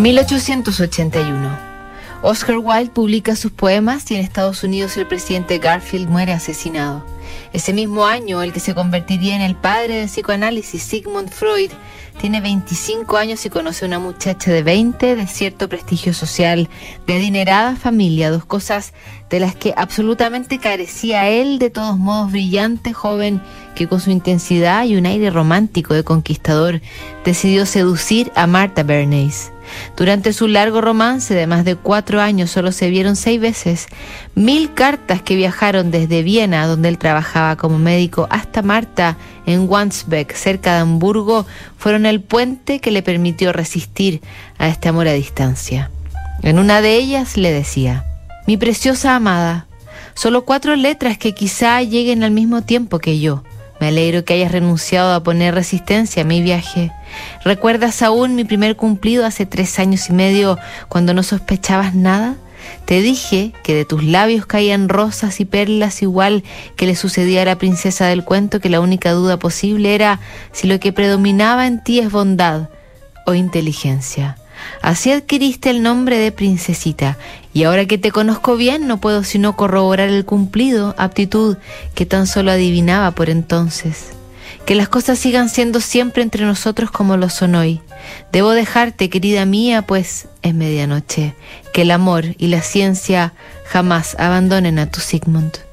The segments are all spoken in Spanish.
1881. Oscar Wilde publica sus poemas y en Estados Unidos el presidente Garfield muere asesinado. Ese mismo año, el que se convertiría en el padre del psicoanálisis, Sigmund Freud, tiene 25 años y conoce a una muchacha de 20 de cierto prestigio social, de adinerada familia, dos cosas de las que absolutamente carecía él, de todos modos brillante, joven, que con su intensidad y un aire romántico de conquistador decidió seducir a Martha Bernays. Durante su largo romance de más de cuatro años solo se vieron seis veces. Mil cartas que viajaron desde Viena, donde él trabajaba como médico, hasta Marta en Wandsbeck, cerca de Hamburgo, fueron el puente que le permitió resistir a este amor a distancia. En una de ellas le decía, mi preciosa amada, solo cuatro letras que quizá lleguen al mismo tiempo que yo. Me alegro que hayas renunciado a poner resistencia a mi viaje. ¿Recuerdas aún mi primer cumplido hace tres años y medio cuando no sospechabas nada? Te dije que de tus labios caían rosas y perlas igual que le sucedía a la princesa del cuento, que la única duda posible era si lo que predominaba en ti es bondad o inteligencia. Así adquiriste el nombre de princesita, y ahora que te conozco bien no puedo sino corroborar el cumplido, aptitud que tan solo adivinaba por entonces. Que las cosas sigan siendo siempre entre nosotros como lo son hoy. Debo dejarte, querida mía, pues es medianoche. Que el amor y la ciencia jamás abandonen a tu Sigmund.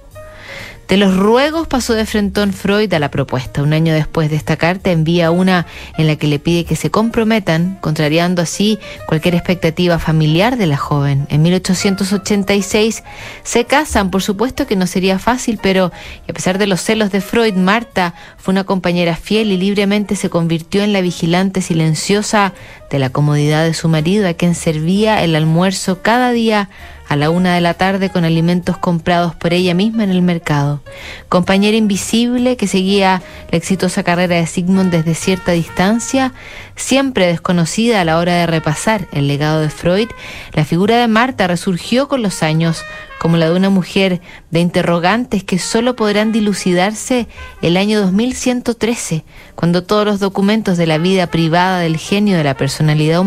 De los ruegos pasó de frentón Freud a la propuesta. Un año después de esta carta envía una en la que le pide que se comprometan, contrariando así cualquier expectativa familiar de la joven. En 1886 se casan, por supuesto que no sería fácil, pero a pesar de los celos de Freud, Marta fue una compañera fiel y libremente se convirtió en la vigilante silenciosa de la comodidad de su marido, a quien servía el almuerzo cada día a la una de la tarde con alimentos comprados por ella misma en el mercado. Compañera invisible que seguía la exitosa carrera de Sigmund desde cierta distancia, siempre desconocida a la hora de repasar el legado de Freud, la figura de Marta resurgió con los años como la de una mujer de interrogantes que solo podrán dilucidarse el año 2113, cuando todos los documentos de la vida privada del genio de la personalidad